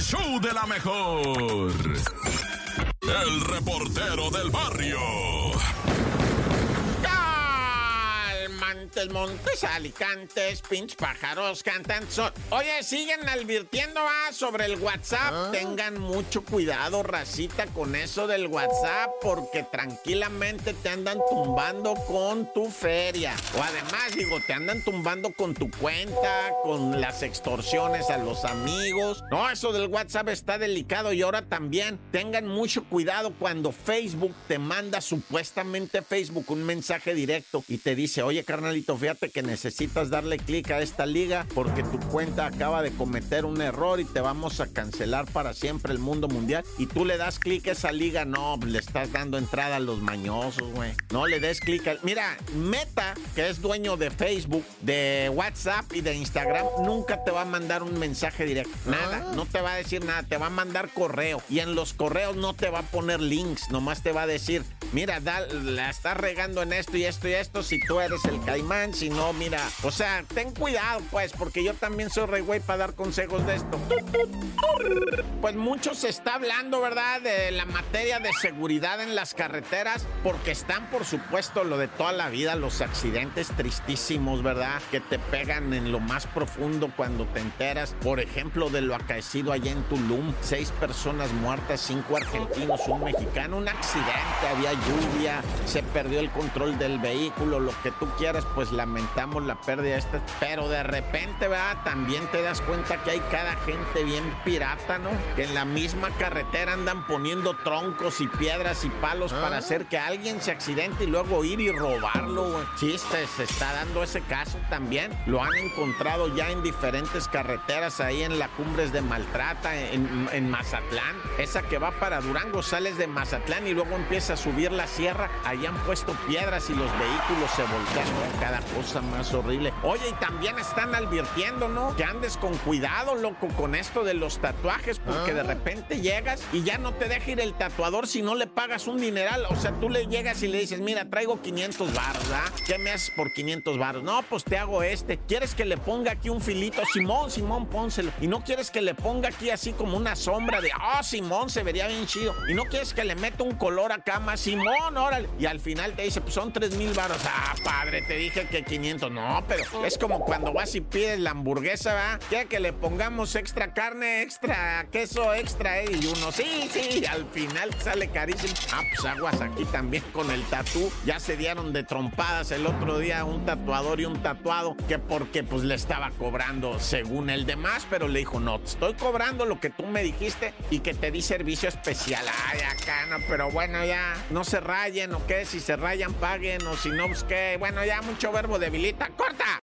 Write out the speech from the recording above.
show de la mejor. El reportero del barrio. Montes, Montes, Alicantes, pinch pájaros, cantan son. Oye, siguen advirtiendo ah, sobre el WhatsApp. Tengan mucho cuidado, racita, con eso del WhatsApp, porque tranquilamente te andan tumbando con tu feria. O además, digo, te andan tumbando con tu cuenta, con las extorsiones a los amigos. No, eso del WhatsApp está delicado y ahora también tengan mucho cuidado cuando Facebook te manda supuestamente Facebook un mensaje directo y te dice, oye, carnalito, fíjate que necesitas darle clic a esta liga porque tu cuenta acaba de cometer un error y te vamos a cancelar para siempre el mundo mundial. Y tú le das clic a esa liga, no, le estás dando entrada a los mañosos, güey. No le des clic a... Mira, Meta, que es dueño de Facebook, de WhatsApp y de Instagram, nunca te va a mandar un mensaje directo. Nada, no te va a decir nada, te va a mandar correo. Y en los correos no te va a poner links, nomás te va a decir, mira, la estás regando en esto y esto y esto si tú eres el caimán, si no, mira. O sea, ten cuidado, pues, porque yo también soy rey güey para dar consejos de esto. Pues mucho se está hablando, ¿verdad? De la materia de seguridad en las carreteras, porque están, por supuesto, lo de toda la vida, los accidentes tristísimos, ¿verdad? Que te pegan en lo más profundo cuando te enteras, por ejemplo, de lo acaecido allá en Tulum. Seis personas muertas, cinco argentinos, un mexicano, un accidente, había lluvia, se perdió el control del vehículo, lo que tú quieras, pues lamentamos la pérdida esta. Pero de repente, ¿verdad? También te das cuenta que hay cada gente bien pirata, ¿no? Que en la misma carretera andan poniendo troncos y piedras y palos para hacer que alguien se accidente y luego ir y robarlo, güey. Sí, se, se está dando ese caso también. Lo han encontrado ya en diferentes carreteras ahí en la Cumbres de Maltrata, en, en Mazatlán. Esa que va para Durango, sales de Mazatlán y luego empieza a subir la sierra. Ahí han puesto piedras y los vehículos se voltean. ¿no? Cada cosa más horrible. Oye, y también están advirtiendo, ¿no? Que andes con cuidado, loco, con esto de los tatuajes, porque de repente llegas y ya no te deja ir el tatuador si no le pagas un dineral. O sea, tú le llegas y le dices, mira, traigo 500 baros, ¿ah? ¿Qué me haces por 500 baros? No, pues te hago este. ¿Quieres que le ponga aquí un filito? Simón, Simón, pónselo. Y no quieres que le ponga aquí así como una sombra de, ah, Simón, se vería bien chido. Y no quieres que le meta un color acá más, Simón, órale. Y al final te dice, pues son 3 mil baros. Ah, padre, te dije que 500. No, pero es como cuando vas y pides la hamburguesa, ¿va? Quiere que le pongamos extra carne, extra queso, extra, ¿eh? Y uno, sí, sí, al final sale carísimo. Ah, pues aguas aquí también con el tatú. Ya se dieron de trompadas el otro día un tatuador y un tatuado que porque pues le estaba cobrando según el demás, pero le dijo, no, te estoy cobrando lo que tú me dijiste y que te di servicio especial. Ay, acá no, pero bueno, ya se rayen o qué, si se rayan paguen o si no, pues qué. Bueno, ya mucho verbo debilita. ¡Corta!